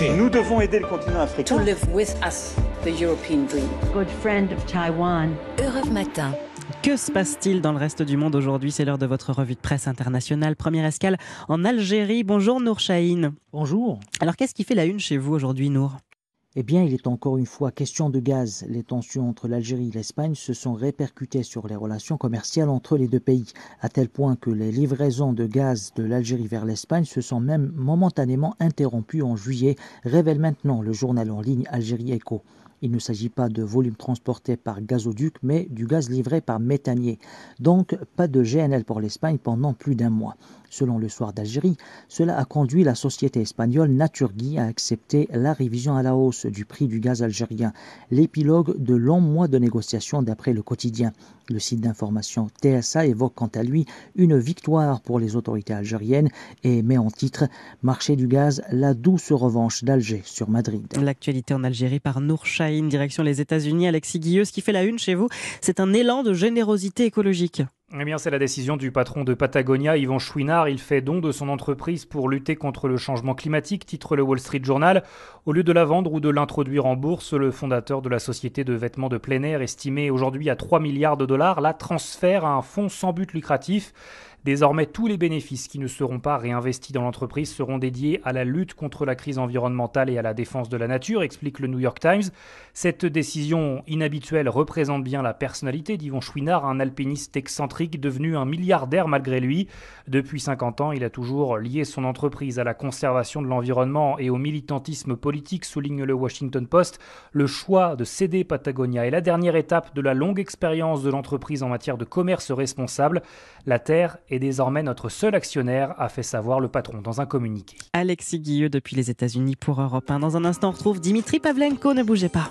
marché. Nous devons aider le continent africain. To live with us the European dream. Good friend of Taiwan. Europe Matin. Que se passe-t-il dans le reste du monde aujourd'hui? C'est l'heure de votre revue de presse internationale. Première escale en Algérie. Bonjour Nour Chahine. Bonjour. Alors qu'est-ce qui fait la une chez vous aujourd'hui Nour? Eh bien, il est encore une fois question de gaz. Les tensions entre l'Algérie et l'Espagne se sont répercutées sur les relations commerciales entre les deux pays, à tel point que les livraisons de gaz de l'Algérie vers l'Espagne se sont même momentanément interrompues en juillet, révèle maintenant le journal en ligne Algérie Echo. Il ne s'agit pas de volume transporté par gazoduc, mais du gaz livré par méthanier. Donc, pas de GNL pour l'Espagne pendant plus d'un mois. Selon le Soir d'Algérie, cela a conduit la société espagnole Naturgy à accepter la révision à la hausse du prix du gaz algérien, l'épilogue de longs mois de négociations d'après le quotidien. Le site d'information TSA évoque quant à lui une victoire pour les autorités algériennes et met en titre Marché du gaz, la douce revanche d'Alger sur Madrid. L'actualité en Algérie par Nour Chahine, direction les États-Unis. Alexis Guilleux, ce qui fait la une chez vous, c'est un élan de générosité écologique. Eh bien, c'est la décision du patron de Patagonia, Yvan Chouinard. Il fait don de son entreprise pour lutter contre le changement climatique, titre le Wall Street Journal. Au lieu de la vendre ou de l'introduire en bourse, le fondateur de la société de vêtements de plein air, estimé aujourd'hui à 3 milliards de dollars, la transfère à un fonds sans but lucratif. Désormais, tous les bénéfices qui ne seront pas réinvestis dans l'entreprise seront dédiés à la lutte contre la crise environnementale et à la défense de la nature, explique le New York Times. Cette décision inhabituelle représente bien la personnalité d'Yvon Chouinard, un alpiniste excentrique devenu un milliardaire malgré lui. Depuis 50 ans, il a toujours lié son entreprise à la conservation de l'environnement et au militantisme politique, souligne le Washington Post. Le choix de céder Patagonia est la dernière étape de la longue expérience de l'entreprise en matière de commerce responsable. La Terre est désormais notre seul actionnaire, a fait savoir le patron dans un communiqué. Alexis Guilleux depuis les États-Unis pour Europe 1. Dans un instant, on retrouve Dimitri Pavlenko, ne bougez pas.